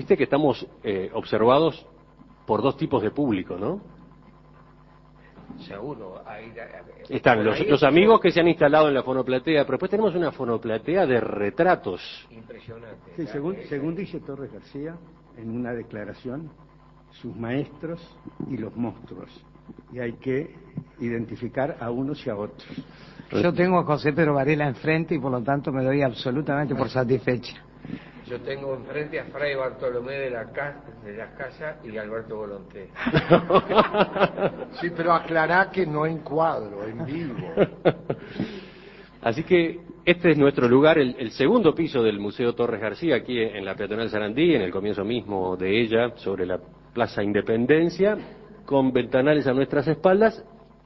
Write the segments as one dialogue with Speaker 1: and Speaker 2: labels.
Speaker 1: Viste que estamos eh, observados por dos tipos de público, ¿no?
Speaker 2: Seguro. Ahí,
Speaker 1: Están
Speaker 2: por
Speaker 1: los,
Speaker 2: ahí
Speaker 1: los amigos que se han instalado en la fonoplatea, pero después tenemos una fonoplatea de retratos.
Speaker 2: es Impresionante.
Speaker 3: Sí, según,
Speaker 2: eh,
Speaker 3: según dice Torres García, en una declaración, sus maestros y los monstruos. Y hay que identificar a unos y a otros.
Speaker 4: Yo tengo a José Pedro Varela enfrente y por lo tanto me doy absolutamente por satisfecha.
Speaker 2: Yo tengo enfrente a Fray Bartolomé de la, Ca- de la Casa y Alberto Volonté.
Speaker 5: Sí, pero aclará que no en cuadro, en vivo.
Speaker 1: Así que este es nuestro lugar, el, el segundo piso del Museo Torres García, aquí en la peatonal Sarandí, en el comienzo mismo de ella, sobre la Plaza Independencia, con ventanales a nuestras espaldas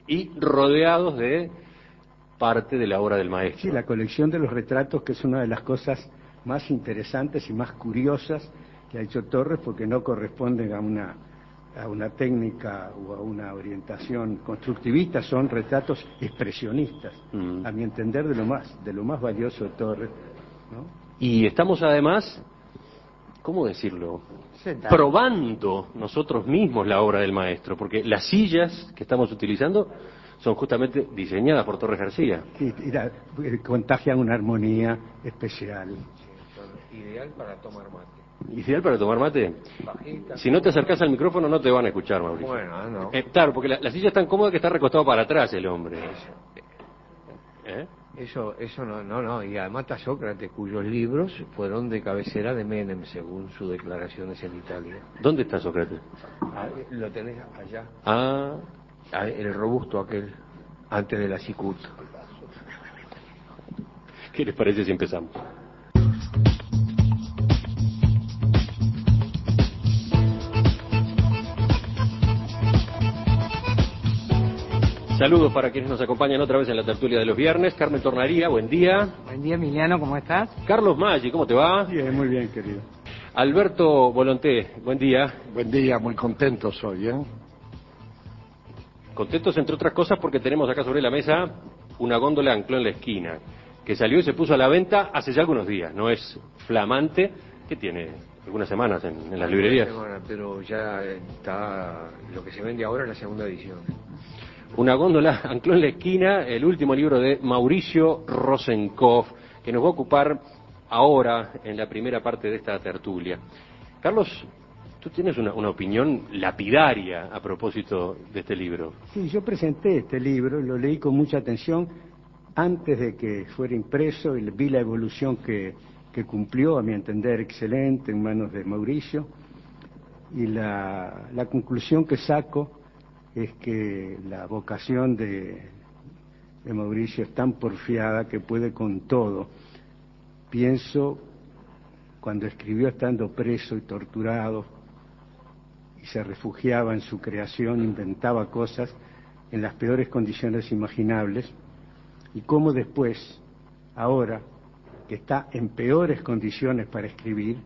Speaker 1: y rodeados de parte de la obra del maestro.
Speaker 3: Sí, la colección de los retratos, que es una de las cosas más interesantes y más curiosas que ha hecho Torres, porque no corresponden a una, a una técnica o a una orientación constructivista, son retratos expresionistas,
Speaker 1: Mm.
Speaker 3: a mi entender, de lo más, de lo más valioso de Torres. ¿no?
Speaker 1: Y estamos además, ¿cómo decirlo? Probando nosotros mismos la obra del maestro, porque las sillas que estamos utilizando son justamente diseñadas por Torres García.
Speaker 3: Y, y la- eh, contagian una armonía especial.
Speaker 2: Ideal para tomar mate.
Speaker 1: Ideal para tomar mate.
Speaker 2: Bajita.
Speaker 1: Si no te acercas al micrófono no te van a escuchar, Mauricio.
Speaker 2: Bueno, ah, no.
Speaker 1: Eh, claro, porque la, la silla es tan cómoda que está recostado para atrás el hombre. ¿Eh?
Speaker 2: Eso, eso no, no, no. Y además está Sócrates, cuyos libros fueron de cabecera de Menem, según sus declaraciones en Italia.
Speaker 1: ¿Dónde está Sócrates?
Speaker 2: Ah, Lo tenés allá.
Speaker 1: Ah,
Speaker 2: Ah, El robusto aquel, antes de la Cicut.
Speaker 1: ¿qué les parece si empezamos? Saludos para quienes nos acompañan otra vez en la tertulia de los viernes. Carmen Tornaría, buen día.
Speaker 4: Buen día, Emiliano, ¿cómo estás?
Speaker 1: Carlos Maggi, ¿cómo te va?
Speaker 3: Bien, muy bien, querido.
Speaker 1: Alberto Volonté, buen día.
Speaker 5: Buen día, muy contento soy, ¿eh?
Speaker 1: Contentos entre otras cosas porque tenemos acá sobre la mesa una góndola ancló en la esquina que salió y se puso a la venta hace ya algunos días. No es flamante, que tiene algunas semanas en, en las librerías.
Speaker 2: Semana, Pero ya está, lo que se vende ahora es la segunda edición.
Speaker 1: Una góndola ancló en la esquina el último libro de Mauricio Rosenkopf, que nos va a ocupar ahora en la primera parte de esta tertulia. Carlos, tú tienes una, opinión lapidaria a propósito de este libro.
Speaker 3: Sí, yo presenté este libro, lo leí con mucha atención antes de que fuera impreso y vi la evolución que, que cumplió, a mi entender, excelente en manos de Mauricio. Y la, la conclusión que saco es que la vocación de, Mauricio es tan porfiada que puede con todo. Pienso cuando escribió estando preso y torturado, y se refugiaba en su creación, inventaba cosas en las peores condiciones imaginables, y cómo después, ahora, que está en peores condiciones para escribir,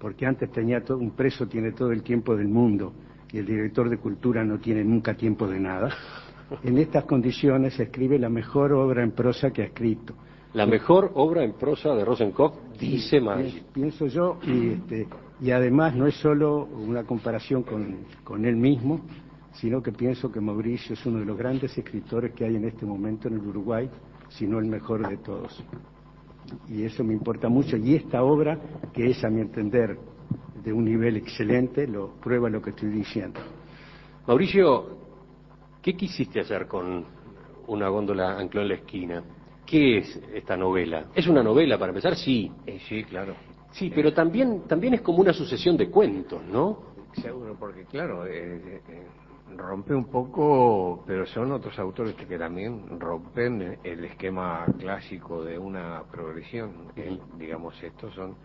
Speaker 3: porque antes tenía todo, un preso tiene todo el tiempo del mundo y el director de cultura no tiene nunca tiempo de nada, en estas condiciones escribe la mejor obra en prosa que ha escrito.
Speaker 1: La mejor obra en prosa de Rosenkopf, dice.
Speaker 3: Pi- Pienso yo, y, este, y además no es solo una comparación con, con él mismo, sino que pienso que Mauricio es uno de los grandes escritores que hay en este momento en el Uruguay, si no el mejor de todos. Y eso me importa mucho. Y esta obra, que es a mi entender de un nivel excelente, lo prueba lo que estoy diciendo.
Speaker 1: Mauricio, ¿qué quisiste hacer con una góndola ancló en la esquina? ¿Qué es esta novela? ¿Es una novela para empezar? Sí.
Speaker 2: Eh, sí, claro.
Speaker 1: Sí, pero también, también es como una sucesión de cuentos, ¿no?
Speaker 2: Seguro, porque claro, eh, eh, rompe un poco, pero son otros autores que, que también rompen el esquema clásico de una progresión. Eh, digamos, estos son,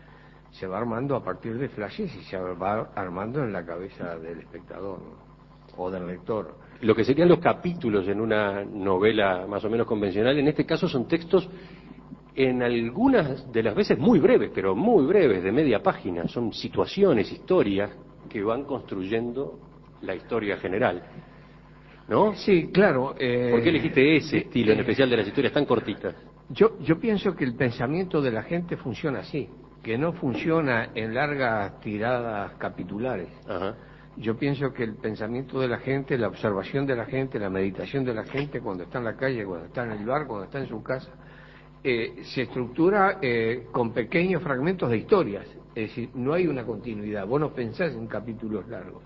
Speaker 2: se va armando a partir de flashes y se va armando en la cabeza del espectador ¿no? o del lector.
Speaker 1: Lo que serían los capítulos en una novela más o menos convencional, en este caso son textos en algunas de las veces muy breves, pero muy breves, de media página. Son situaciones, historias que van construyendo la historia general. ¿No?
Speaker 2: Sí, claro. eh,
Speaker 1: ¿Por qué elegiste ese estilo, en especial de las historias tan cortitas?
Speaker 2: Yo, yo pienso que el pensamiento de la gente funciona así. Que no funciona en largas tiradas capitulares.
Speaker 1: Ajá.
Speaker 2: Yo pienso que el pensamiento de la gente, la observación de la gente, la meditación de la gente cuando está en la calle, cuando está en el bar, cuando está en su casa, eh, se estructura eh, con pequeños fragmentos de historias. Es decir, no hay una continuidad. Vos no pensás en capítulos largos.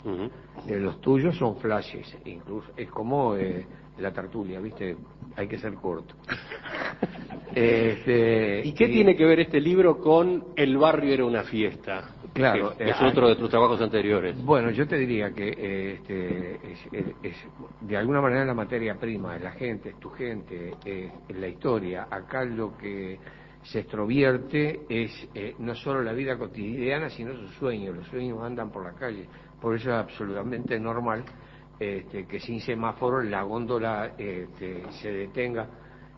Speaker 2: Eh, los tuyos son flashes, incluso. Es como eh, la tertulia, ¿viste? Hay que ser corto. Este,
Speaker 1: ¿Y qué tiene que ver este libro con El barrio era una fiesta?
Speaker 2: Claro,
Speaker 1: Que es otro de tus trabajos anteriores.
Speaker 2: Bueno, yo te diría que eh, este, es, es- es, de alguna manera la materia prima, es la gente, es tu gente, es la historia. Acá lo que se extrovierte es eh, no solo la vida cotidiana, sino sus sueños. Los sueños andan por la calle. Por eso es absolutamente normal este, que sin semáforo la góndola este, se detenga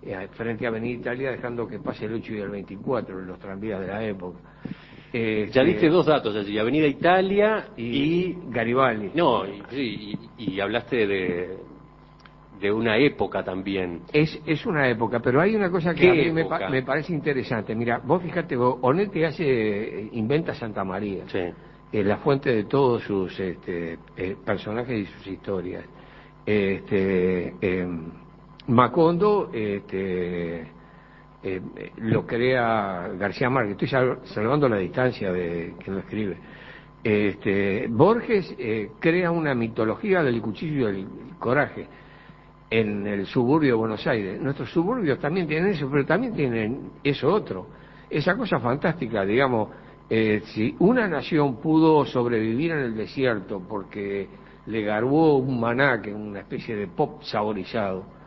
Speaker 2: eh, frente a Avenida Italia, dejando que pase el 8 y el 24 en los tranvías de la época. Este,
Speaker 1: Ya diste dos datos allí, Avenida Italia y...
Speaker 2: y Garibaldi.
Speaker 1: No, y, sí, y- y hablaste de, de una época también.
Speaker 2: Es, es una época, pero hay una cosa que
Speaker 1: ¿Qué
Speaker 2: a mí me, pa- me parece interesante. Mira, vos fíjate, vos, Onetti hace, inventa Santa María,
Speaker 1: Sí.
Speaker 2: eh, la fuente de todos sus este, eh, personajes y sus historias. Este, eh, Macondo este, eh, lo crea García Márquez, estoy sal- salvando la distancia de quien lo escribe. Este, Borges eh, crea una mitología del cuchillo y del coraje en el suburbio de Buenos Aires. Nuestros suburbios también tienen eso, pero también tienen eso otro. Esa cosa fantástica, digamos, eh, si una nación pudo sobrevivir en el desierto porque le garbó un maná, que es una especie de pop saborizado,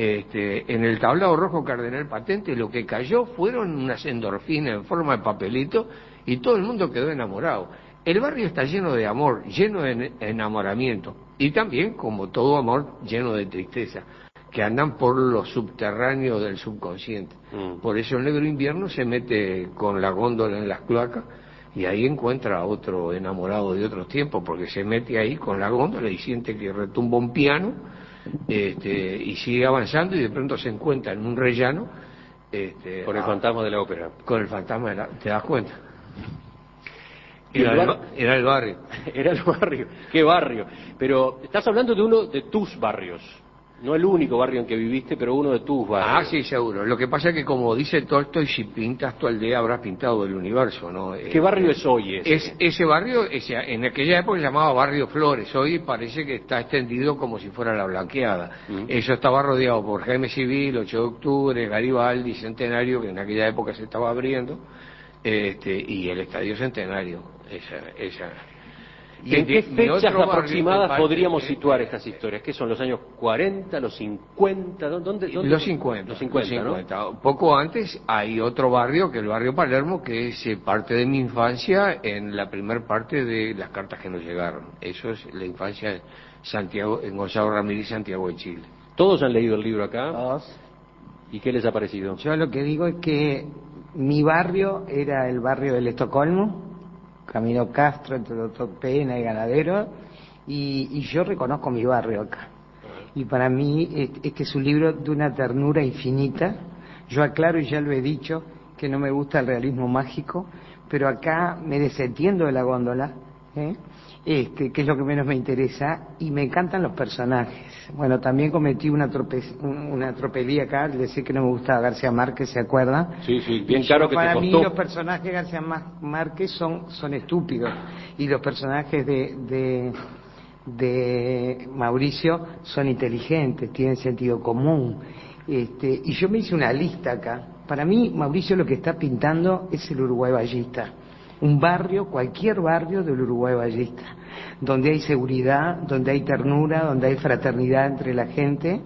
Speaker 2: este, en el tablado rojo cardenal patente lo que cayó fueron unas endorfinas en forma de papelito y todo el mundo quedó enamorado. El barrio está lleno de amor, lleno de en- enamoramiento y también, como todo amor, lleno de tristeza, que andan por los subterráneos del subconsciente.
Speaker 1: Mm.
Speaker 2: Por eso el negro invierno se mete con la góndola en las cloacas y ahí encuentra a otro enamorado de otros tiempos, porque se mete ahí con la góndola y siente que retumba un piano este, y sigue avanzando y de pronto se encuentra en un rellano este,
Speaker 1: Con el fantasma de la ópera.
Speaker 2: con el fantasma de la- ¿Te das cuenta? Era
Speaker 1: el bar-
Speaker 2: era el barrio.
Speaker 1: Era el barrio. ¿Qué barrio? Pero estás hablando de uno de tus barrios. No el único barrio en que viviste, pero uno de tus barrios.
Speaker 2: Ah, sí, seguro. Lo que pasa es que, como dice Tolstoy, si pintas tu aldea habrás pintado el universo, ¿no? Eh,
Speaker 1: ¿Qué barrio es hoy ese?
Speaker 2: Es, ese barrio, ese- en aquella época se llamaba Barrio Flores, hoy parece que está extendido como si fuera la blanqueada.
Speaker 1: Mm.
Speaker 2: Eso estaba rodeado por Jaime Civil, 8 de octubre, Garibaldi, Centenario, que en aquella época se estaba abriendo, este, y el Estadio Centenario. Esa, esa. Y
Speaker 1: ¿En qué fechas aproximadas podríamos situar estas historias? ¿Qué son los años 40, los 50? ¿Dó- ¿Dónde, dónde-
Speaker 2: Los 50.
Speaker 1: Los 50,
Speaker 2: los
Speaker 1: ¿no?
Speaker 2: 50. Poco antes hay otro barrio, que el barrio Palermo, que es eh, parte de mi infancia en la primer parte de las cartas que nos llegaron. Eso es la infancia en Santiago, en Gonzalo Ramírez, Santiago de Chile.
Speaker 1: ¿Todos han leído el libro acá? ¿Y qué les ha parecido?
Speaker 4: Yo lo que digo es que mi barrio era el barrio del Estocolmo, Camino Castro, entre Doctor Pena y Ganadero, y, yo reconozco mi barrio acá. Y para mí es- este es un libro de una ternura infinita. Yo aclaro, y ya lo he dicho, que no me gusta el realismo mágico, pero acá me desentiendo de la góndola, ¿eh? Este, que es lo que menos me interesa, y me encantan los personajes. Bueno, también cometí una, trope- una tropelía acá, al decir que no me gusta García Márquez, ¿se acuerdan?
Speaker 1: Sí, sí, bien
Speaker 4: Y
Speaker 1: claro que te
Speaker 4: para mí
Speaker 1: costó.
Speaker 4: los personajes de García Má- Márquez son, son estúpidos y los personajes de, de, de Mauricio son inteligentes, tienen sentido común. Este, y yo me hice una lista acá. Para mí, Mauricio lo que está pintando es el Uruguay Ballista. Un barrio, cualquier barrio del Uruguay Ballista, donde hay seguridad, donde hay ternura, donde hay fraternidad entre la gente.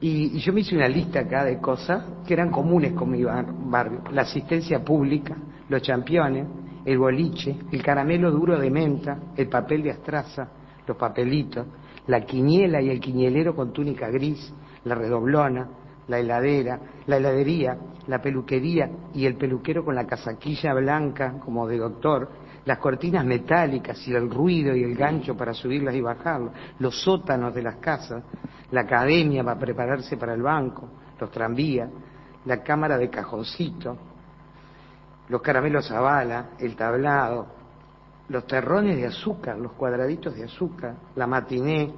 Speaker 4: Y, y yo me hice una lista acá de cosas que eran comunes con mi bar- barrio. La asistencia pública, los championes, el boliche, el caramelo duro de menta, el papel de astraza, los papelitos, la quiniela y el quinielero con túnica gris, la redoblona, la heladera, la heladería, la peluquería y el peluquero con la casaquilla blanca como de doctor, las cortinas metálicas y el ruido y el gancho para subirlas y bajarlas, los sótanos de las casas, la academia para prepararse para el banco, los tranvías, la cámara de cajoncito, los caramelos a bala, el tablado, los terrones de azúcar, los cuadraditos de azúcar, la matiné,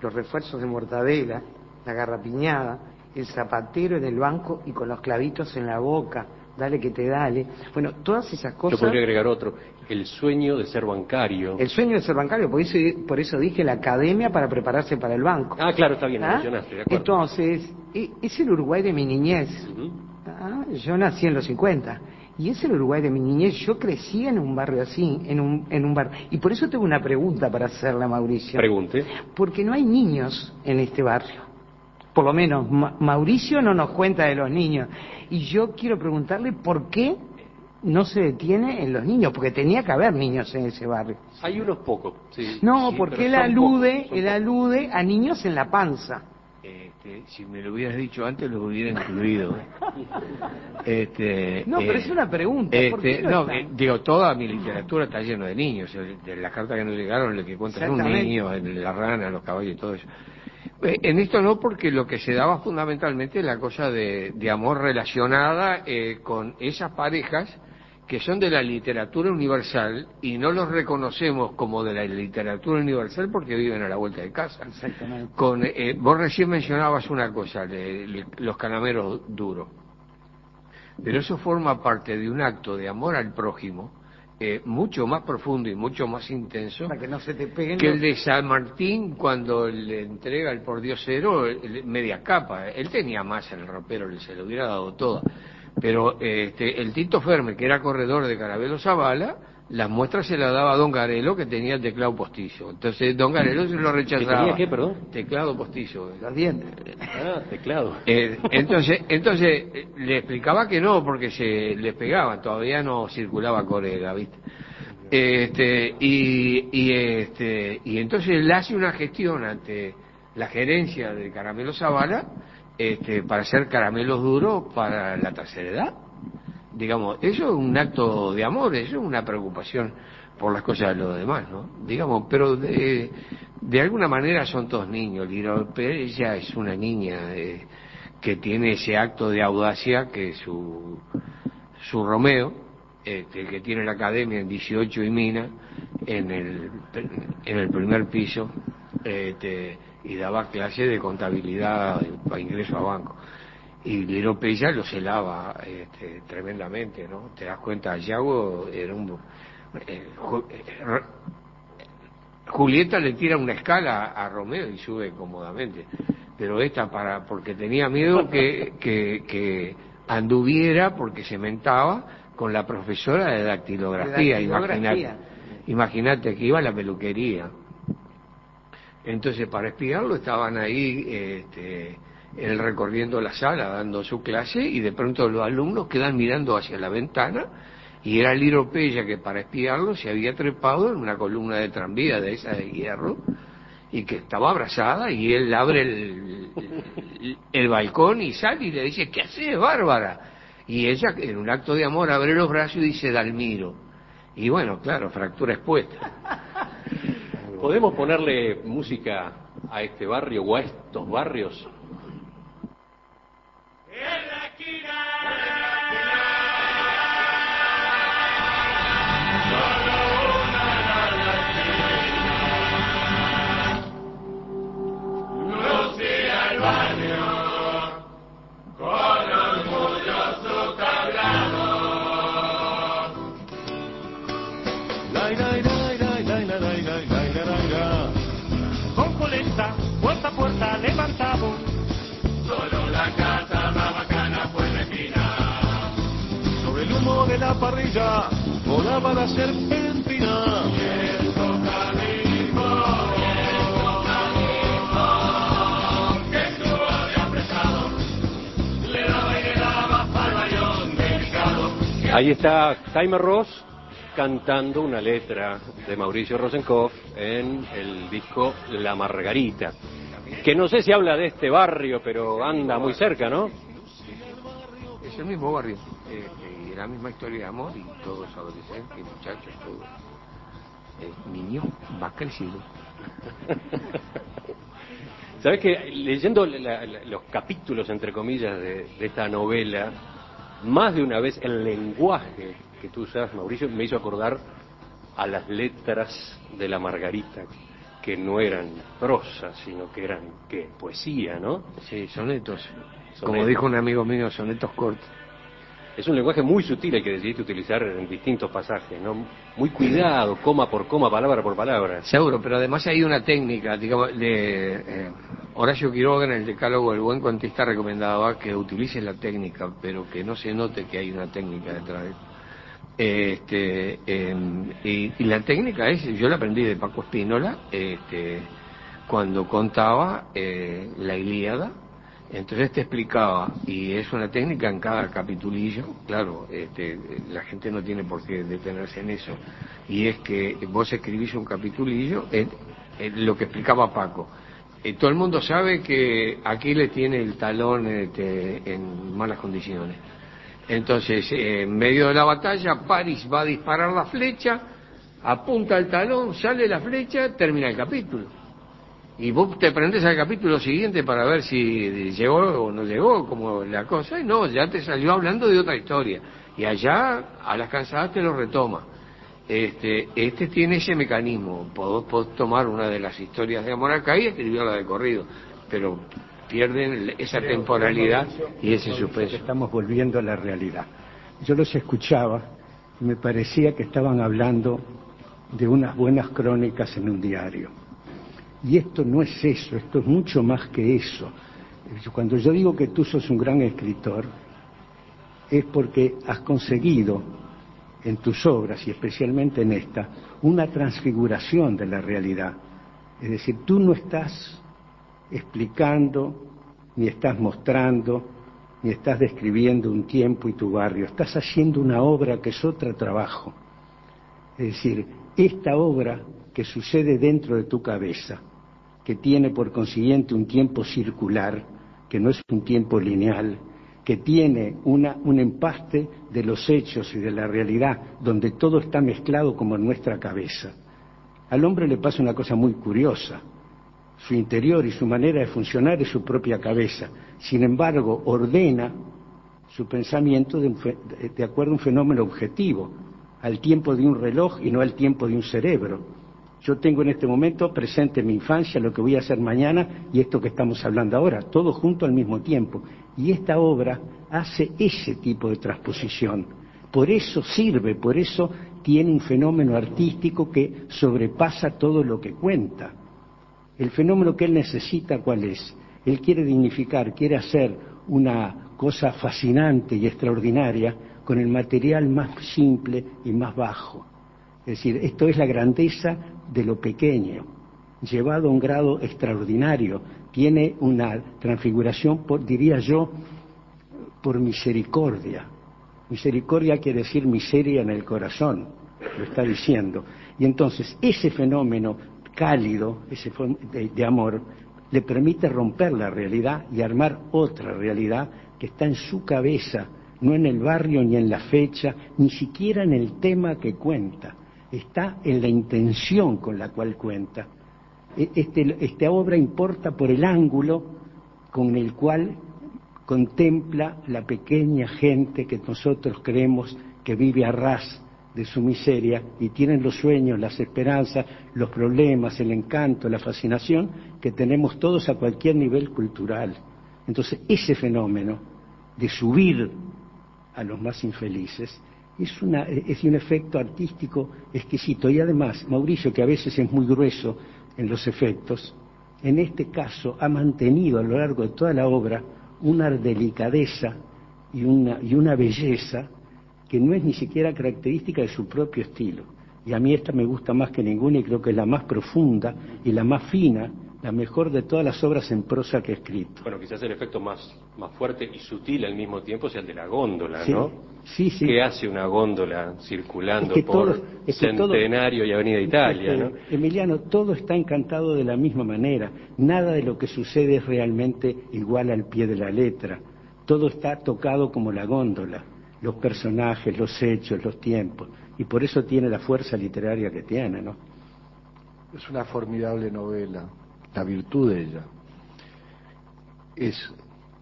Speaker 4: los refuerzos de mortadela, la garrapiñada, el zapatero en el banco y con los clavitos en la boca, dale que te dale. Bueno, todas esas cosas...
Speaker 1: Yo podría agregar otro, el sueño de ser bancario.
Speaker 4: El sueño de ser bancario, por eso, por eso dije la academia para prepararse para el banco.
Speaker 1: Ah, claro, está bien, lo
Speaker 4: ¿Ah?
Speaker 1: mencionaste, de acuerdo.
Speaker 4: Entonces, e- es el Uruguay de mi niñez. Ah, yo nací en los 50. Y es el Uruguay de mi niñez. Yo crecí en un barrio así, en un, en un barrio. Y por eso tengo una pregunta para hacerle a Mauricio.
Speaker 1: Pregunte.
Speaker 4: Porque no hay niños en este barrio. Por lo menos Ma- Mauricio no nos cuenta de los niños. Y yo quiero preguntarle por qué no se detiene en los niños, porque tenía que haber niños en ese barrio.
Speaker 1: Hay unos pocos, sí.
Speaker 4: No,
Speaker 1: Sí,
Speaker 4: porque él alude,
Speaker 1: pocos,
Speaker 4: él alude a niños en la panza.
Speaker 2: Este, si me lo hubieras dicho antes, lo hubiera incluido. Este,
Speaker 4: No, pero
Speaker 2: eh,
Speaker 4: es una pregunta. ¿por qué
Speaker 2: Este,
Speaker 4: no
Speaker 2: eh, digo, toda mi literatura está llena de niños. el- De las cartas que nos llegaron, el que cuenta es un niño, el- la rana, los caballos y todo eso. Eh, En esto no, porque lo que se daba fundamentalmente es la cosa de, de amor relacionada eh, con esas parejas que son de la literatura universal y no los reconocemos como de la literatura universal porque viven a la vuelta de casa.
Speaker 4: Exactamente.
Speaker 2: Con, eh, vos recién mencionabas una cosa, le- le- los calameros duros. Pero eso forma parte de un acto de amor al prójimo eh, mucho más profundo y mucho más intenso
Speaker 4: Para que no se te peguen
Speaker 2: que
Speaker 4: los-
Speaker 2: el de San Martín cuando le entrega el pordiosero el- media capa. Él tenía más en el ropero, le- se lo hubiera dado toda. Pero este, el Tito Ferme, que era corredor de Carabelo Zavala, las muestras se las daba a Don Garelo, que tenía el teclado postizo. Entonces Don Garelo se lo rechazaba.
Speaker 1: tenía qué, perdón?
Speaker 2: Teclado postizo.
Speaker 4: los dientes.
Speaker 1: Ah, teclado.
Speaker 2: Eh, entonces, entonces eh, le explicaba que no, porque se le pegaban, todavía no circulaba corega, ¿viste? Este, y, y, este, y entonces él hace una gestión ante la gerencia de Caramelo Zavala este, para hacer caramelos duros para la tercera edad. Digamos, eso es un acto de amor, eso es una preocupación por las cosas de los demás, ¿no? Digamos, pero de, de alguna manera son todos niños. Lira ella es una niña que tiene ese acto de audacia que su, su Romeo, este, el que tiene la academia en 18 y Mina, en el, en el primer piso, este, y daba clase de contabilidad para ingreso a banco. Y Liro Pella lo celaba este, tremendamente, ¿no? Te das cuenta, Yago era un... eh, Ju- eh, Julieta le tira una escala a Romeo y sube cómodamente, pero esta para porque tenía miedo que, que, que anduviera porque se mentaba con la profesora de dactilografía,
Speaker 4: dactilografía.
Speaker 2: imagínate, imagínate que iba a la peluquería. Entonces, para espiarlo estaban ahí este, él recorriendo la sala, dando su clase, y de pronto los alumnos quedan mirando hacia la ventana, y era Liro Pella que para espiarlo se había trepado en una columna de tranvía de esa de hierro, y que estaba abrazada, y él abre el, el, el balcón y sale y le dice, ¿qué haces, Bárbara? Y ella, en un acto de amor, abre los brazos y dice, Dalmiro. Y bueno, claro, fractura expuesta.
Speaker 1: ¿Podemos ponerle música a este barrio o a estos barrios?
Speaker 6: Con la parrilla volaba la serpentina. Y el tocadisco, y el tocadisco, que estuvo de apresado, le daba y le daba al bayón delicado.
Speaker 1: Ahí está Jaime Ross cantando una letra de Mauricio Rosenkopf en el disco La Margarita, que no sé si habla de este barrio, pero anda muy cerca, ¿no?
Speaker 2: Es el mismo barrio, eh, la misma historia de amor, y todos adolescentes, muchachos, todos. Eh, niño va creciendo.
Speaker 1: Sabes que leyendo la- la- los capítulos, entre comillas, de, de esta novela, más de una vez el lenguaje que tú usas, Mauricio, me hizo acordar a las letras de la Margarita, que no eran prosa, sino que eran, ¿qué? Poesía, ¿no?
Speaker 2: Sí, sonetos. Como
Speaker 1: Sonetos.
Speaker 2: dijo un amigo mío, sonetos cortos.
Speaker 1: Es un lenguaje muy sutil el que decidiste utilizar en distintos pasajes, ¿no? Muy cuidado, coma por coma, palabra por palabra.
Speaker 2: Seguro, pero además hay una técnica, digamos, de eh, Horacio Quiroga en el decálogo El buen cuentista recomendaba que utilice la técnica, pero que no se note que hay una técnica detrás. Este, eh, y, y la técnica es, yo la aprendí de Paco Espínola, este, cuando contaba eh, la Ilíada, entonces te explicaba, y es una técnica en cada capitulillo, claro, este, la gente no tiene por qué detenerse en eso, y es que vos escribís un capitulillo, en, lo que explicaba Paco. Eh, todo el mundo sabe que Aquiles tiene el talón este, en malas condiciones. Entonces, en medio de la batalla, Paris va a disparar la flecha, apunta el talón, sale la flecha, termina el capítulo. Y vos te prendes al capítulo siguiente para ver si llegó o no llegó, como la cosa, y no, ya te salió hablando de otra historia. Y allá, a las cansadas, te lo retoma. Este, este tiene ese mecanismo. Podés, podés tomar una de las historias de amor acá y escribirla de corrido, pero pierden esa temporalidad y ese suspenso.
Speaker 3: estamos volviendo a la realidad. Yo los escuchaba y me parecía que estaban hablando de unas buenas crónicas en un diario. Y esto no es eso, esto es mucho más que eso. Cuando yo digo que tú sos un gran escritor, es porque has conseguido en tus obras y especialmente en esta una transfiguración de la realidad. Es decir, tú no estás explicando, ni estás mostrando, ni estás describiendo un tiempo y tu barrio, estás haciendo una obra que es otro trabajo. Es decir, esta obra que sucede dentro de tu cabeza, que tiene por consiguiente un tiempo circular, que no es un tiempo lineal, que tiene una, un empaste de los hechos y de la realidad, donde todo está mezclado como en nuestra cabeza. Al hombre le pasa una cosa muy curiosa. Su interior y su manera de funcionar es su propia cabeza. Sin embargo, ordena su pensamiento de, de acuerdo a un fenómeno objetivo, al tiempo de un reloj y no al tiempo de un cerebro. Yo tengo en este momento presente mi infancia, lo que voy a hacer mañana y esto que estamos hablando ahora, todo junto al mismo tiempo. Y esta obra hace ese tipo de transposición. Por eso sirve, por eso tiene un fenómeno artístico que sobrepasa todo lo que cuenta. El fenómeno que él necesita, ¿cuál es? Él quiere dignificar, quiere hacer una cosa fascinante y extraordinaria con el material más simple y más bajo. Es decir, esto es la grandeza de lo pequeño, llevado a un grado extraordinario. Tiene una transfiguración, por, diría yo, por misericordia. Misericordia quiere decir miseria en el corazón, lo está diciendo. Y entonces ese fenómeno cálido, ese de amor, le permite romper la realidad y armar otra realidad que está en su cabeza, no en el barrio ni en la fecha, ni siquiera en el tema que cuenta, está en la intención con la cual cuenta. E- Este- esta obra importa por el ángulo con el cual contempla la pequeña gente que nosotros creemos que vive a ras de su miseria y tienen los sueños, las esperanzas, los problemas, el encanto, la fascinación que tenemos todos a cualquier nivel cultural. Entonces, ese fenómeno de subir a los más infelices es, una, es un efecto artístico exquisito. Y además, Mauricio, que a veces es muy grueso en los efectos, en este caso ha mantenido a lo largo de toda la obra una delicadeza y una, y una belleza que no es ni siquiera característica de su propio estilo. Y a mí esta me gusta más que ninguna y creo que es la más profunda y la más fina, la mejor de todas las obras en prosa que he escrito.
Speaker 1: Bueno, quizás el efecto más, más fuerte y sutil al mismo tiempo sea el de la góndola,
Speaker 3: Sí,
Speaker 1: ¿no?
Speaker 3: sí, sí.
Speaker 1: ¿Qué hace una góndola circulando
Speaker 3: Es que
Speaker 1: por
Speaker 3: todo- es que todo-
Speaker 1: Centenario y Avenida Italia, ¿no?
Speaker 3: Emiliano, todo está encantado de la misma manera. Nada de lo que sucede es realmente igual al pie de la letra. Todo está tocado como la góndola. Los personajes, los hechos, los tiempos. Y por eso tiene la fuerza literaria que tiene, ¿no?
Speaker 5: Es una formidable novela. La virtud de ella es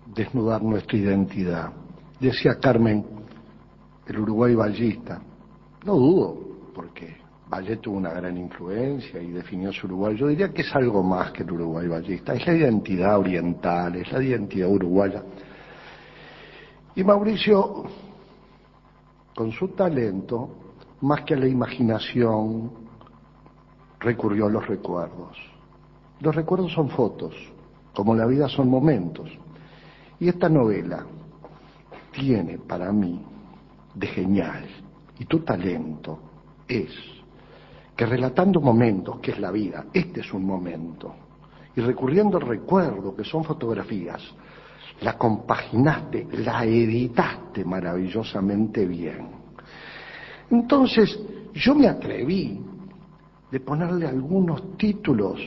Speaker 5: desnudar nuestra identidad. Decía Carmen, el Uruguay ballista, No dudo, porque Valle tuvo una gran influencia y definió su Uruguay. Yo diría que es algo más que el Uruguay vallista, es la identidad oriental, es la identidad uruguaya. Y Mauricio, con su talento, más que a la imaginación, recurrió a los recuerdos. Los recuerdos son fotos, como la vida son momentos. Y esta novela tiene para mí de genial, y tu talento es que relatando momentos, que es la vida, este es un momento, y recurriendo al recuerdo, que son fotografías, la compaginaste, la editaste maravillosamente bien. Entonces, yo me atreví de ponerle algunos títulos,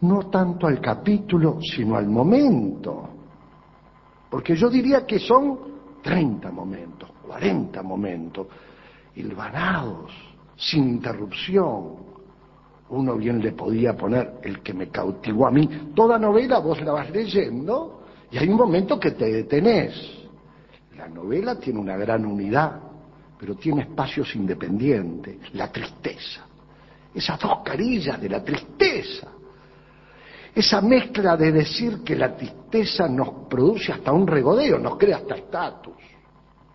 Speaker 5: no tanto al capítulo, sino al momento. Porque yo diría que son 30 momentos, 40 momentos, hilvanados, sin interrupción. Uno bien le podía poner el que me cautivó a mí. Toda novela vos la vas leyendo y hay un momento que te detenés. La novela tiene una gran unidad, pero tiene espacios independientes. La tristeza esas dos carillas de la tristeza, esa mezcla de decir que la tristeza nos produce hasta un regodeo, nos crea hasta estatus,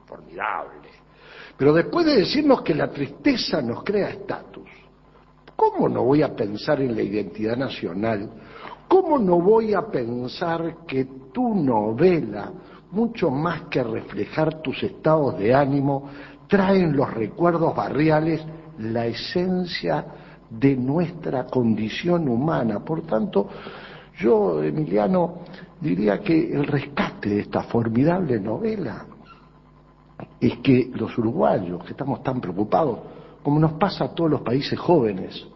Speaker 5: formidable. Pero después de decirnos que la tristeza nos crea estatus, ¿cómo no voy a pensar en la identidad nacional? ¿Cómo no voy a pensar que tu novela, mucho más que reflejar tus estados de ánimo, traen los recuerdos barriales la esencia de nuestra condición humana. Por tanto, yo, Emiliano, diría que el rescate de esta formidable novela es que los uruguayos, que estamos tan preocupados, como nos pasa a todos los países jóvenes,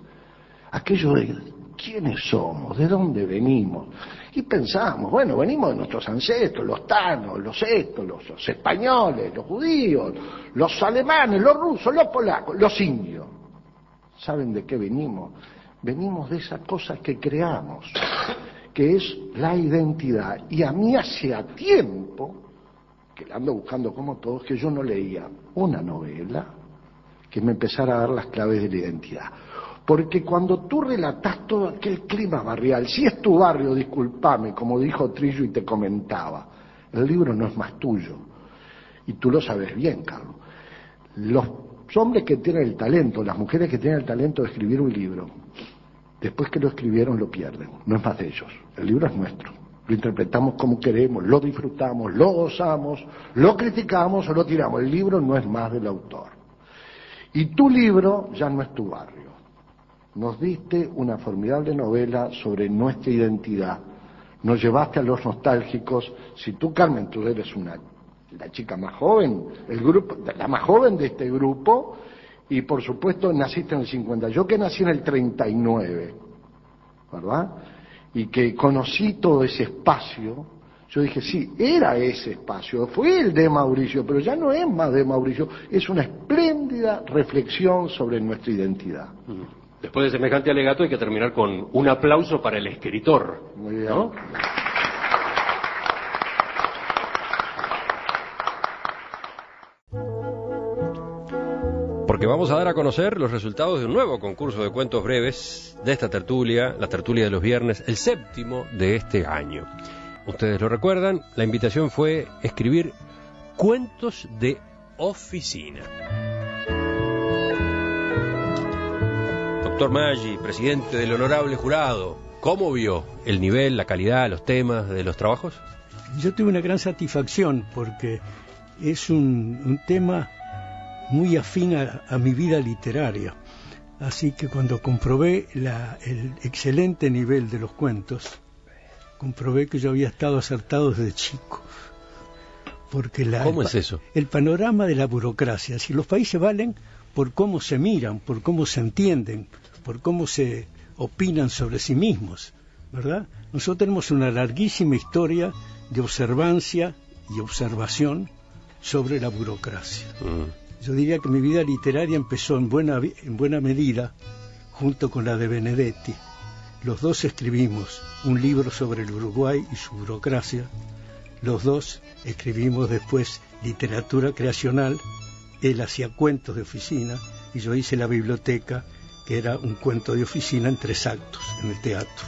Speaker 5: aquello de quiénes somos, de dónde venimos, y pensamos, bueno, venimos de nuestros ancestros, los tanos, los estos, los, los españoles, los judíos, los alemanes, los rusos, los polacos, los indios. ¿Saben de qué venimos? Venimos de esa cosa que creamos, que es la identidad. Y a mí hacía tiempo, que la ando buscando como todos, que yo no leía una novela que me empezara a dar las claves de la identidad. Porque cuando tú relatas todo aquel clima barrial, si es tu barrio, discúlpame, como dijo Trillo y te comentaba, el libro no es más tuyo. Y tú lo sabes bien, Carlos. Los hombres que tienen el talento, las mujeres que tienen el talento de escribir un libro, después que lo escribieron lo pierden, no es más de ellos. El libro es nuestro. Lo interpretamos como queremos, lo disfrutamos, lo gozamos, lo criticamos o lo tiramos. El libro no es más del autor. Y tu libro ya no es tu barrio. Nos diste una formidable novela sobre nuestra identidad. Nos llevaste a los nostálgicos. Si tú, Carmen, tú eres una la chica más joven, el grupo, la más joven de este grupo, y por supuesto naciste en el 50. Yo que nací en el 39, ¿verdad? Y que conocí todo ese espacio, yo dije, sí, era ese espacio, fue el de Mauricio, pero ya no es más de Mauricio, es una espléndida reflexión sobre nuestra identidad.
Speaker 1: Después de semejante alegato hay que terminar con un aplauso para el escritor.
Speaker 5: Muy bien.
Speaker 1: ¿no? Porque vamos a dar a conocer los resultados de un nuevo concurso de cuentos breves de esta tertulia, la tertulia de los viernes, el séptimo de este año. Ustedes lo recuerdan, la invitación fue escribir cuentos de oficina. Doctor Maggi, presidente del honorable jurado, ¿cómo vio el nivel, la calidad, los temas de los trabajos?
Speaker 3: Yo tuve una gran satisfacción porque es un, un tema muy afín a, a, mi vida literaria. Así que cuando comprobé la, el excelente nivel de los cuentos, comprobé que yo había estado acertado desde chico. Porque la,
Speaker 1: ¿Cómo
Speaker 3: el,
Speaker 1: es eso?
Speaker 3: El panorama de la burocracia. Si los países valen por cómo se miran, por cómo se entienden, por cómo se opinan sobre sí mismos, ¿verdad? Nosotros tenemos una larguísima historia de observancia y observación sobre la burocracia.
Speaker 1: Mm.
Speaker 3: Yo diría que mi vida literaria empezó en buena, en buena medida junto con la de Benedetti. Los dos escribimos un libro sobre el Uruguay y su burocracia. Los dos escribimos después literatura creacional él hacía cuentos de oficina y yo hice la biblioteca, que era un cuento de oficina en tres actos en el teatro.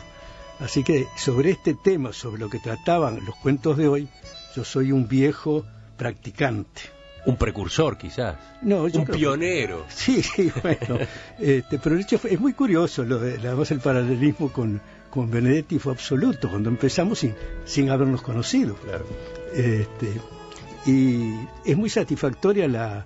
Speaker 3: Así que sobre este tema, sobre lo que trataban los cuentos de hoy, yo soy un viejo practicante.
Speaker 1: Un precursor, quizás.
Speaker 3: No, yo
Speaker 1: un
Speaker 3: que-
Speaker 1: pionero.
Speaker 3: Sí, sí, bueno. este, pero de hecho fue- es muy curioso, lo de, además el paralelismo con, con Benedetti fue absoluto, cuando empezamos sin, sin habernos conocido.
Speaker 1: Claro.
Speaker 3: Este, y es muy satisfactoria la,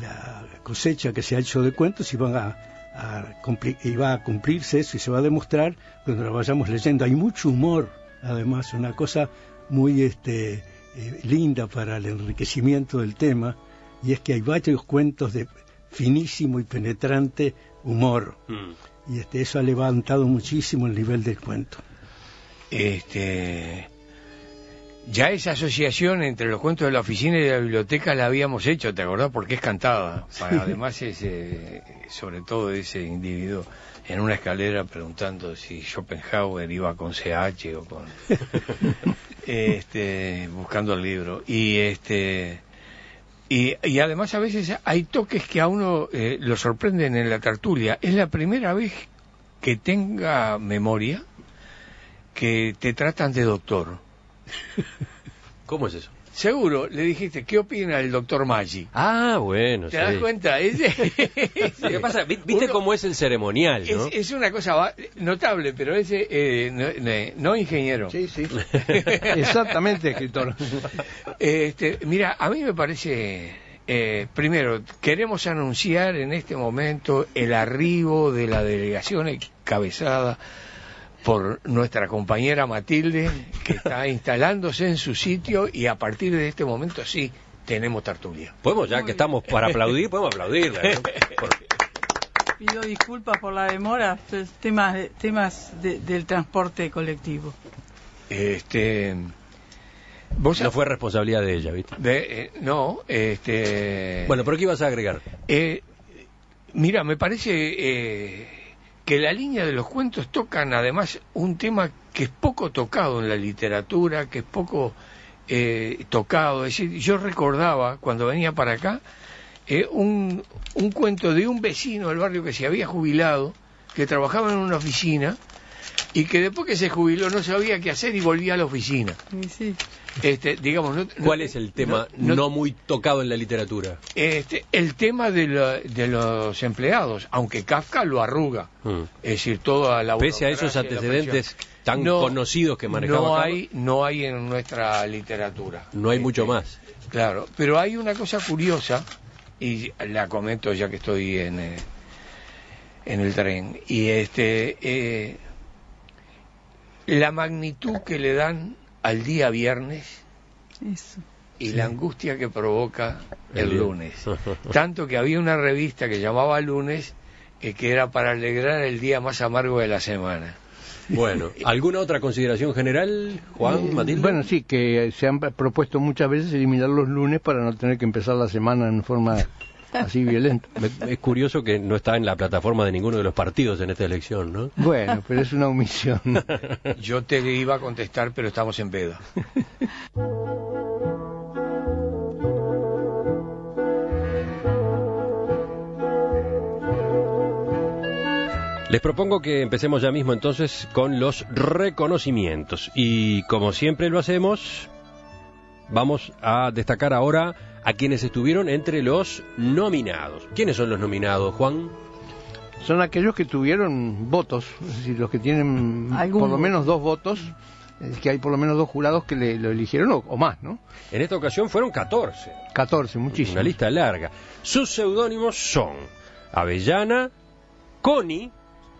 Speaker 3: la cosecha que se ha hecho de cuentos y van a, a cumpli- y va a cumplirse eso y se va a demostrar cuando lo vayamos leyendo. Hay mucho humor, además, una cosa muy este, eh, linda para el enriquecimiento del tema, y es que hay varios cuentos de finísimo y penetrante humor.
Speaker 1: Mm.
Speaker 3: Y este, eso ha levantado muchísimo el nivel del cuento.
Speaker 2: Este, ya esa asociación entre los cuentos de la oficina y de la biblioteca la habíamos hecho, ¿te acordás? Porque es cantada. Además, ese, sobre todo ese individuo en una escalera preguntando si Schopenhauer iba con CH o con. este, buscando el libro. Y este. Y, y además a veces hay toques que a uno eh, lo sorprenden en la tertulia. Es la primera vez que tenga memoria que te tratan de doctor.
Speaker 1: ¿Cómo es eso?
Speaker 2: Seguro, le dijiste, ¿qué opina el doctor Maggi?
Speaker 1: Ah, bueno,
Speaker 2: ¿Te das cuenta? Es,
Speaker 1: que pasa, vi- viste
Speaker 2: Uno-
Speaker 1: cómo es el ceremonial, ¿no?
Speaker 2: es, es una cosa va- notable, pero ese eh, no, no- no ingeniero.
Speaker 5: Sí, sí. Exactamente, escritor.
Speaker 2: Este, mira, a mí me parece, eh, primero, queremos anunciar en este momento el arribo de la delegación encabezada por nuestra compañera Matilde, que está instalándose en su sitio y a partir de este momento sí tenemos tertulia.
Speaker 1: Podemos, ya que estamos para aplaudir, podemos aplaudirla. ¿no? Porque-
Speaker 7: Pido disculpas por la demora, temas, temas de- del transporte colectivo.
Speaker 2: Este, vos
Speaker 1: no fue responsabilidad de ella, ¿viste?
Speaker 2: de- eh, no, este,
Speaker 1: Bueno, pero ¿qué ibas a agregar?
Speaker 2: Eh, mira, me parece eh, que la línea de los cuentos tocan además un tema que es poco tocado en la literatura, que es poco eh, tocado. Es decir, yo recordaba cuando venía para acá eh, un, un cuento de un vecino del barrio que se había jubilado, que trabajaba en una oficina y que después que se jubiló no sabía qué hacer y volvía a la oficina.
Speaker 7: Sí,
Speaker 2: Este, digamos, no-
Speaker 1: ¿Cuál es el tema no,
Speaker 2: no-
Speaker 1: muy tocado en la literatura?
Speaker 2: este, el tema de, la- de los empleados, aunque Kafka lo arruga,
Speaker 1: Mm.
Speaker 2: es decir, toda la
Speaker 1: Pese a esos antecedentes tan
Speaker 2: No-
Speaker 1: conocidos que
Speaker 2: no hay no hay en nuestra literatura
Speaker 1: no hay mucho
Speaker 2: Este,
Speaker 1: más.
Speaker 2: claro pero hay una cosa curiosa y la comento ya que estoy en eh, en el tren y este eh, la magnitud que le dan al día viernes
Speaker 7: eso.
Speaker 2: y la angustia que provoca
Speaker 1: El
Speaker 2: lunes. Tanto que había una revista que llamaba Lunes, eh, que era para alegrar el día más amargo de la semana.
Speaker 1: Bueno, ¿alguna otra consideración general, Juan, Matilde?
Speaker 5: Bueno, sí, que se han propuesto muchas veces eliminar los lunes para no tener que empezar la semana en forma así violenta.
Speaker 1: Me- Es curioso que no está en la plataforma de ninguno de los partidos en esta elección, ¿no?
Speaker 5: Bueno, pero es una omisión.
Speaker 2: Yo te iba a contestar, pero estamos en pedo.
Speaker 1: Les propongo que empecemos ya mismo entonces con los reconocimientos. Y como siempre lo hacemos, vamos a destacar ahora a quienes estuvieron entre los nominados. ¿Quiénes son los nominados, Juan?
Speaker 5: Son aquellos que tuvieron votos, es decir, los que tienen
Speaker 7: Algún
Speaker 5: por lo menos dos votos, es que hay por lo menos dos jurados que le, lo eligieron o, o más, ¿no?
Speaker 1: En esta ocasión fueron 14.
Speaker 5: 14, muchísimo.
Speaker 1: Una lista larga. Sus seudónimos son Avellana, Connie,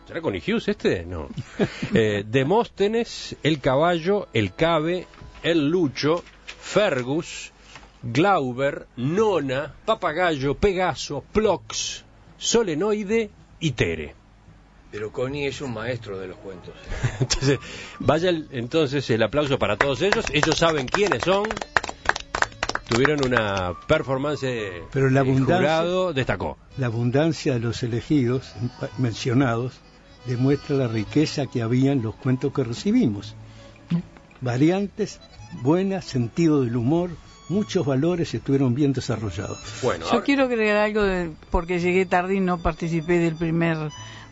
Speaker 1: ¿será Connie Hughes este? No. Eh, Demóstenes, El Caballo, El Cabe, El Lucho, Fergus, Glauber, Nona, Papagayo, Pegaso, Plox, Solenoide y Tere.
Speaker 2: Pero Connie es un maestro de los cuentos.
Speaker 1: Entonces, vaya el- entonces el aplauso para todos ellos. Ellos saben quiénes son. Tuvieron una performance
Speaker 3: Pero la
Speaker 1: el
Speaker 3: abundancia-
Speaker 1: jurado destacó.
Speaker 3: La abundancia de los elegidos mencionados demuestra la riqueza que había en los cuentos que recibimos. Variantes, buenas, sentido del humor, muchos valores estuvieron bien desarrollados.
Speaker 1: Bueno,
Speaker 7: Yo
Speaker 1: ahora-
Speaker 7: quiero agregar algo de, porque llegué tarde y no participé del primer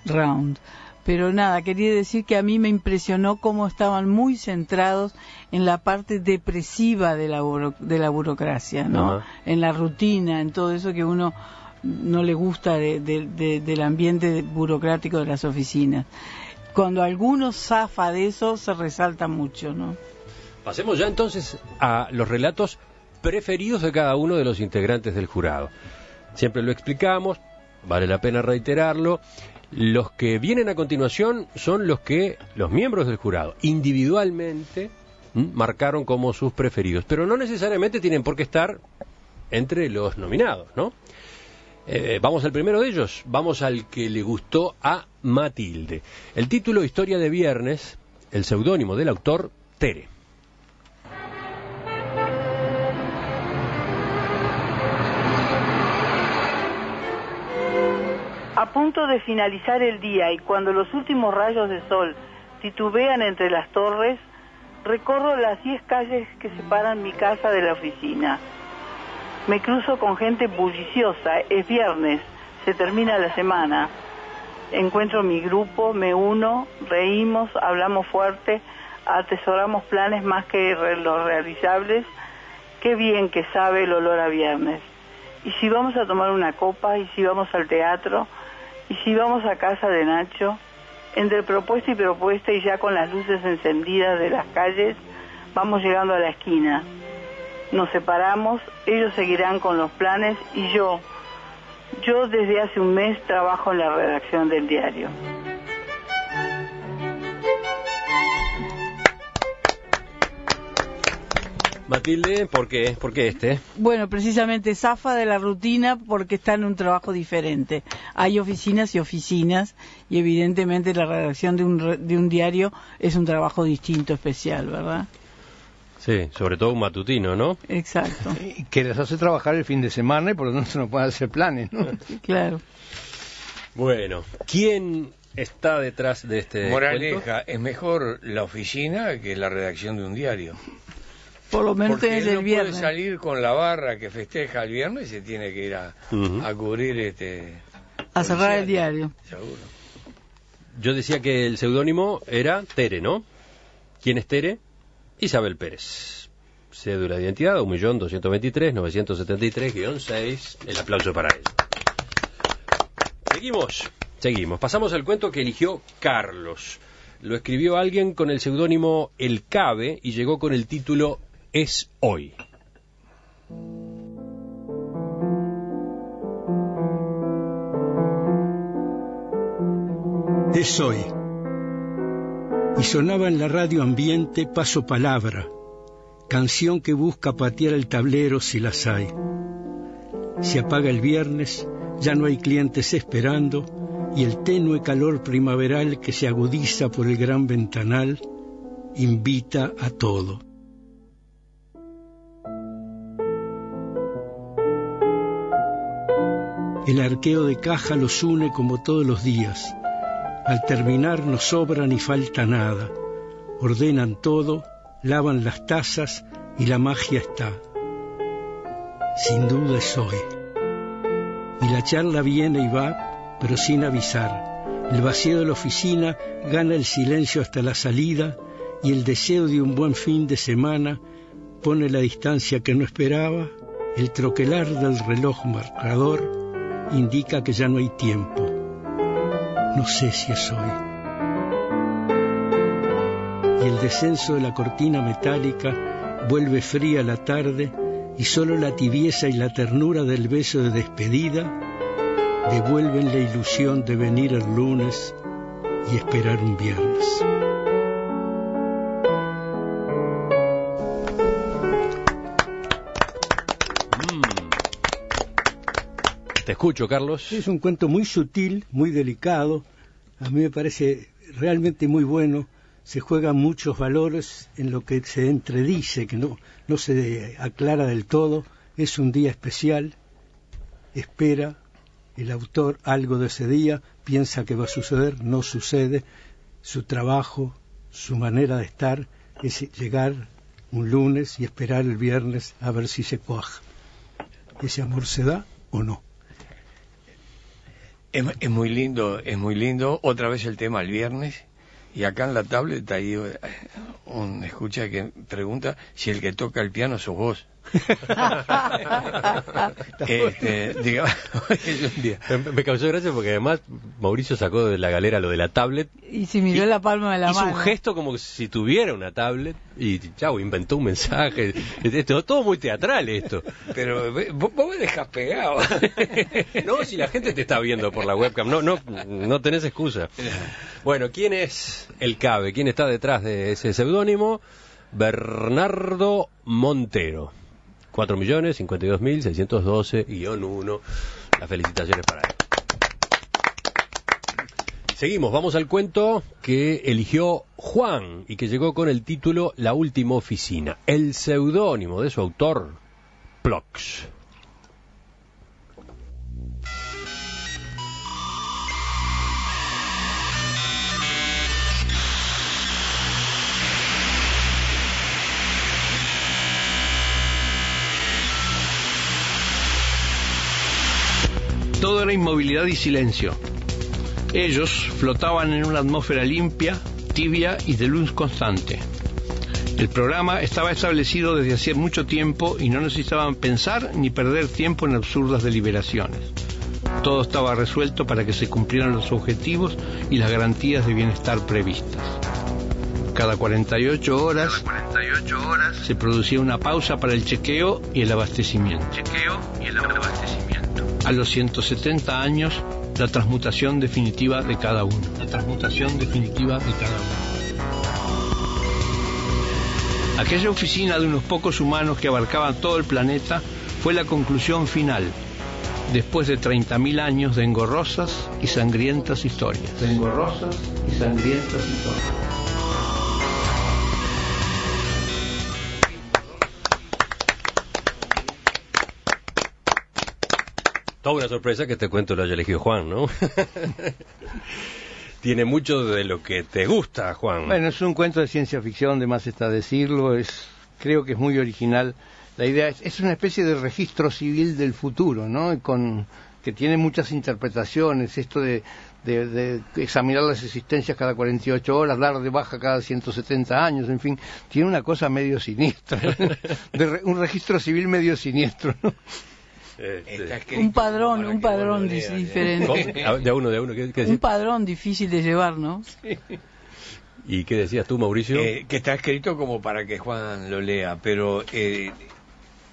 Speaker 7: round. Pero nada, quería decir que a mí me impresionó cómo estaban muy centrados en la parte depresiva de la, buro- de la burocracia, ¿no? En la rutina, en todo eso que uno no le gusta de- de- de- del ambiente burocrático de las oficinas. Cuando alguno zafa de eso, se resalta mucho, ¿no?
Speaker 1: Pasemos ya entonces a los relatos preferidos de cada uno de los integrantes del jurado. Siempre lo explicamos, vale la pena reiterarlo. Los que vienen a continuación son los que los miembros del jurado individualmente ¿m? marcaron como sus preferidos, pero no necesariamente tienen por qué estar entre los nominados, ¿no? Eh, vamos al primero de ellos, vamos al que le gustó a Matilde. El título Historia de Viernes, el seudónimo del autor, Tere.
Speaker 8: A punto de finalizar el día y cuando los últimos rayos de sol titubean entre las torres, recorro las diez calles que separan mi casa de la oficina. Me cruzo con gente bulliciosa, es viernes, se termina la semana. Encuentro mi grupo, me uno, reímos, hablamos fuerte, atesoramos planes más que los realizables. Qué bien que sabe el olor a viernes. Y si vamos a tomar una copa, y si vamos al teatro, y si vamos a casa de Nacho, entre propuesta y propuesta y ya con las luces encendidas de las calles, vamos llegando a la esquina. Nos separamos, ellos seguirán con los planes y yo, yo desde hace un mes trabajo en la redacción del diario.
Speaker 1: Matilde, ¿por qué? ¿Por qué este?
Speaker 7: Bueno, precisamente zafa de la rutina porque está en un trabajo diferente. Hay oficinas y oficinas y evidentemente la redacción de un, re- de un diario es un trabajo distinto, especial, ¿verdad?
Speaker 1: Sí, sobre todo un matutino, ¿no?
Speaker 7: Exacto,
Speaker 2: Y que les hace trabajar el fin de semana y por lo tanto no pueden hacer planes, ¿no?
Speaker 7: claro.
Speaker 1: Bueno, ¿quién está detrás de este cuento?
Speaker 9: Moraleja, es mejor la oficina que la redacción de un diario.
Speaker 7: Por lo menos
Speaker 9: Porque
Speaker 7: tenés
Speaker 9: él
Speaker 7: el
Speaker 9: no
Speaker 7: viernes.
Speaker 9: puede salir con la barra que festeja el viernes y se tiene que ir a, cubrir este...
Speaker 7: A cerrar el diario.
Speaker 9: Seguro.
Speaker 1: Yo decía que el seudónimo era Tere, ¿no? ¿Quién es Tere? Isabel Pérez. Cédula de identidad 1.223.973-6. El aplauso para él. Seguimos, seguimos. Pasamos al cuento que eligió Carlos. Lo escribió alguien con el seudónimo El Cabe y llegó con el título Es Hoy.
Speaker 3: Es hoy. Y sonaba en la radio ambiente Paso Palabra, canción que busca patear el tablero si las hay. Se apaga el viernes, ya no hay clientes esperando, y el tenue calor primaveral que se agudiza por el gran ventanal invita a todo. El arqueo de caja los une como todos los días. Al terminar no sobra ni falta nada. Ordenan todo, lavan las tazas y la magia está. Sin duda es hoy. Y la charla viene y va, pero sin avisar. El vacío de la oficina gana el silencio hasta la salida y el deseo de un buen fin de semana pone la distancia que no esperaba. El troquelar del reloj marcador indica que ya no hay tiempo. No sé si es hoy. Y el descenso de la cortina metálica vuelve fría la tarde y solo la tibieza y la ternura del beso de despedida devuelven la ilusión de venir el lunes y esperar un viernes.
Speaker 1: Mm. Te escucho, Carlos.
Speaker 3: Es un cuento muy sutil, muy delicado. A mí me parece realmente muy bueno. Se juegan muchos valores en lo que se entredice, que no, no se aclara del todo. Es un día especial. Espera el autor algo de ese día, piensa que va a suceder, no sucede. Su trabajo, su manera de estar es llegar un lunes y esperar el viernes a ver si se cuaja. ¿Ese amor se da o no?
Speaker 2: Es, es muy lindo, es muy lindo. Otra vez el tema el viernes. Y acá en la tablet hay eh, un escucha que pregunta si el que toca el piano sos vos. Este, digamos, es un día.
Speaker 1: Me- causó gracia porque además Mauricio sacó de la galera lo de la tablet.
Speaker 7: Y se miró
Speaker 1: Y-
Speaker 7: la palma de la
Speaker 1: hizo
Speaker 7: mano.
Speaker 1: un gesto como si tuviera una tablet y chau, inventó un mensaje. Esto, todo muy teatral esto.
Speaker 2: Pero ve- vos, vos me dejas pegado.
Speaker 1: No, si la gente te está viendo por la webcam, no, no, no tenés excusa. Bueno, ¿quién es el CABE? ¿Quién está detrás de ese seudónimo? Bernardo Montero. 4.052.612-1. Las felicitaciones para él. Seguimos, vamos al cuento que eligió Juan y que llegó con el título La última oficina. El seudónimo de su autor, Plox.
Speaker 10: Todo era inmovilidad y silencio. Ellos flotaban en una atmósfera limpia, tibia y de luz constante. El programa estaba establecido desde hacía mucho tiempo y no necesitaban pensar ni perder tiempo en absurdas deliberaciones. Todo estaba resuelto para que se cumplieran los objetivos y las garantías de bienestar previstas. Cada 48 horas, se producía una pausa para el chequeo y el abastecimiento. A los 170 años, la transmutación definitiva de cada uno. La transmutación definitiva de cada uno. Aquella oficina de unos pocos humanos que abarcaban todo el planeta fue la conclusión final, después de 30.000 años de engorrosas y sangrientas historias. De engorrosas y sangrientas historias.
Speaker 1: Toda una sorpresa que este cuento lo haya elegido Juan, ¿no? Tiene mucho de lo que te gusta, Juan.
Speaker 10: Bueno, es un cuento de ciencia ficción, de más está decirlo, es, creo que es muy original. La idea es, es una especie de registro civil del futuro, ¿no? Con, que tiene muchas interpretaciones, esto de, de- de examinar las existencias cada 48 horas, dar de baja cada 170 años, en fin, tiene una cosa medio siniestra, de re- un registro civil medio siniestro, ¿no?
Speaker 1: Este,
Speaker 7: Un padrón, un padrón
Speaker 2: ¿eh?
Speaker 7: diferente.
Speaker 1: ¿cómo? De a uno, de a uno. ¿Qué, qué
Speaker 7: Un padrón difícil de llevar, ¿no?
Speaker 1: ¿Y qué decías tú, Mauricio?
Speaker 2: Eh, que está escrito como para que Juan lo lea, pero eh,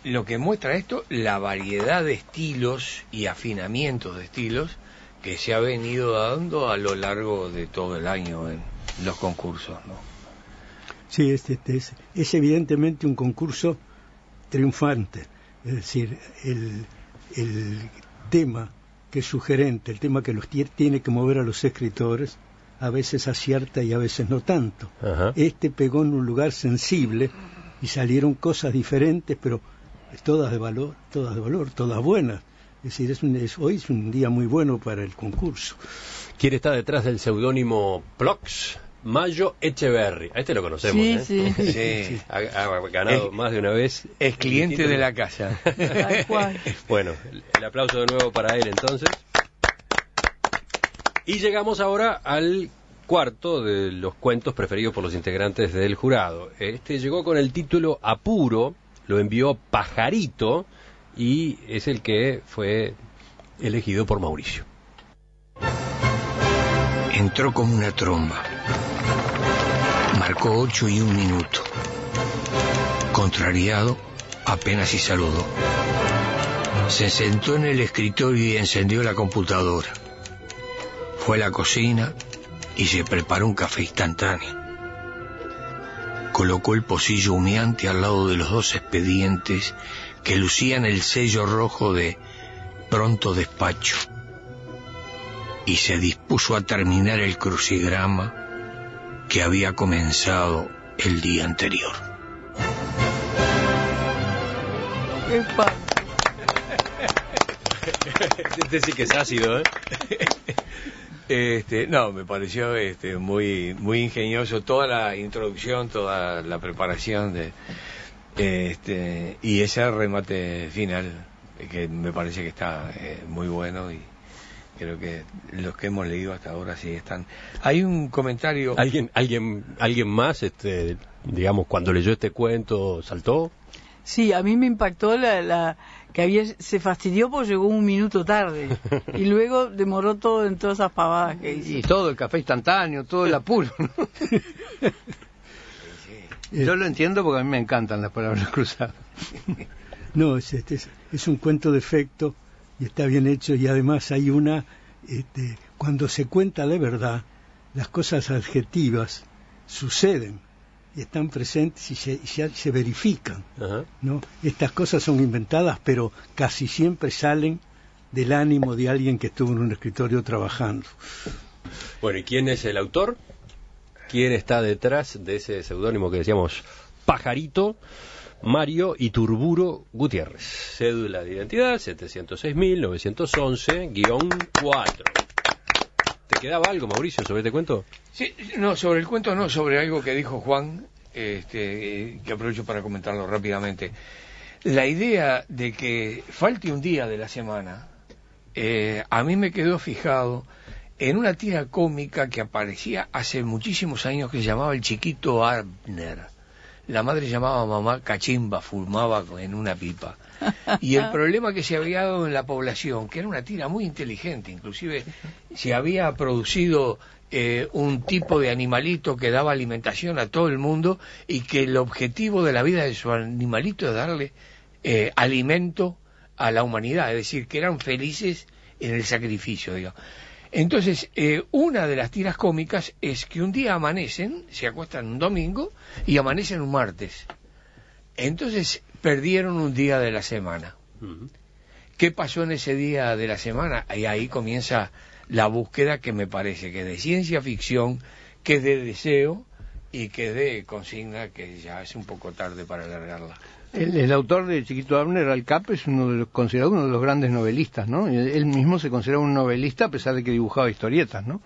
Speaker 2: lo que muestra esto, la variedad de estilos y afinamientos de estilos que se ha venido dando a lo largo de todo el año en los concursos, ¿no?
Speaker 3: Sí, este, este es, es evidentemente un concurso triunfante. Es decir, el, el tema que es sugerente, el tema que los tie- tiene que mover a los escritores, a veces acierta y a veces no tanto.
Speaker 1: Ajá.
Speaker 3: Este pegó en un lugar sensible y salieron cosas diferentes, pero todas de valor, todas de valor, todas buenas. Es decir, es un- es- hoy es un día muy bueno para el concurso.
Speaker 1: ¿Quién está detrás del seudónimo Plox? Mayo Echeverry. A este lo conocemos,
Speaker 7: Sí,
Speaker 1: ¿eh?
Speaker 7: sí.
Speaker 2: Sí.
Speaker 1: Ha, ha ganado
Speaker 2: Es-
Speaker 1: más de una vez.
Speaker 2: Es cliente de la casa.
Speaker 1: Bueno, el aplauso de nuevo para él entonces. Y llegamos ahora al cuarto de los cuentos preferidos por los integrantes del jurado. Este llegó con el título Apuro, lo envió Pajarito y es el que fue elegido por Mauricio.
Speaker 2: Entró como una tromba. Marcó ocho y un minuto. Contrariado, apenas si saludó. Se sentó en el escritorio y encendió la computadora. Fue a la cocina y se preparó un café instantáneo. Colocó el pocillo humeante al lado de los dos expedientes que lucían el sello rojo de pronto despacho y se dispuso a terminar el crucigrama que había comenzado el día anterior.
Speaker 7: Epa.
Speaker 1: Este sí que es ácido, ¿eh?
Speaker 2: Este, no, me pareció este, muy, muy ingenioso toda la introducción, toda la preparación de, Este, y ese remate final, que me parece que está eh, muy bueno y creo que los que hemos leído hasta ahora sí están. Hay un comentario.
Speaker 1: ¿Alguien, alguien, alguien más, este, digamos, cuando leyó este cuento, saltó?
Speaker 7: Sí, a mí me impactó la, la que había, se fastidió porque llegó un minuto tarde y luego demoró todo en todas esas pavadas que hizo.
Speaker 10: Y todo el café instantáneo, todo el apuro. ¿no? Yo lo entiendo porque a mí me encantan las palabras cruzadas.
Speaker 3: No, es, este, es, es un cuento de efecto y está bien hecho y además hay una, este, cuando se cuenta la verdad, las cosas adjetivas suceden y están presentes y se, y se, se verifican.
Speaker 1: Ajá.
Speaker 3: ¿no? Estas cosas son inventadas, pero casi siempre salen del ánimo de alguien que estuvo en un escritorio trabajando.
Speaker 1: Bueno, ¿y quién es el autor? ¿Quién está detrás de ese seudónimo que decíamos Pajarito? Mario Iturburo Gutiérrez. Cédula de identidad 706.911-4. ¿Te quedaba algo, Mauricio, sobre este cuento?
Speaker 2: Sí, no, sobre el cuento no, sobre algo que dijo Juan, este, eh, que aprovecho para comentarlo rápidamente. La idea de que falte un día de la semana, eh, a mí me quedó fijado en una tira cómica que aparecía hace muchísimos años que se llamaba El Chiquito Abner. La madre llamaba mamá Cachimba, fumaba en una pipa. Y el problema que se había dado en la población, que era una tira muy inteligente, inclusive se había producido eh, un tipo de animalito que daba alimentación a todo el mundo y que el objetivo de la vida de su animalito es darle eh, alimento a la humanidad, es decir, que eran felices en el sacrificio, digamos. Entonces, eh, una de las tiras cómicas es que un día amanecen, se acuestan un domingo y amanecen un martes. Entonces, perdieron un día de la semana. ¿Qué pasó en ese día de la semana? Y ahí comienza la búsqueda que me parece que es de ciencia ficción, que es de deseo y que es de consigna, que ya es un poco tarde para alargarla.
Speaker 10: El, el autor de Chiquito Abner, Al Cap, es uno de los, considerado uno de los grandes novelistas, ¿no? Él mismo se considera un novelista a pesar de que dibujaba historietas, ¿no?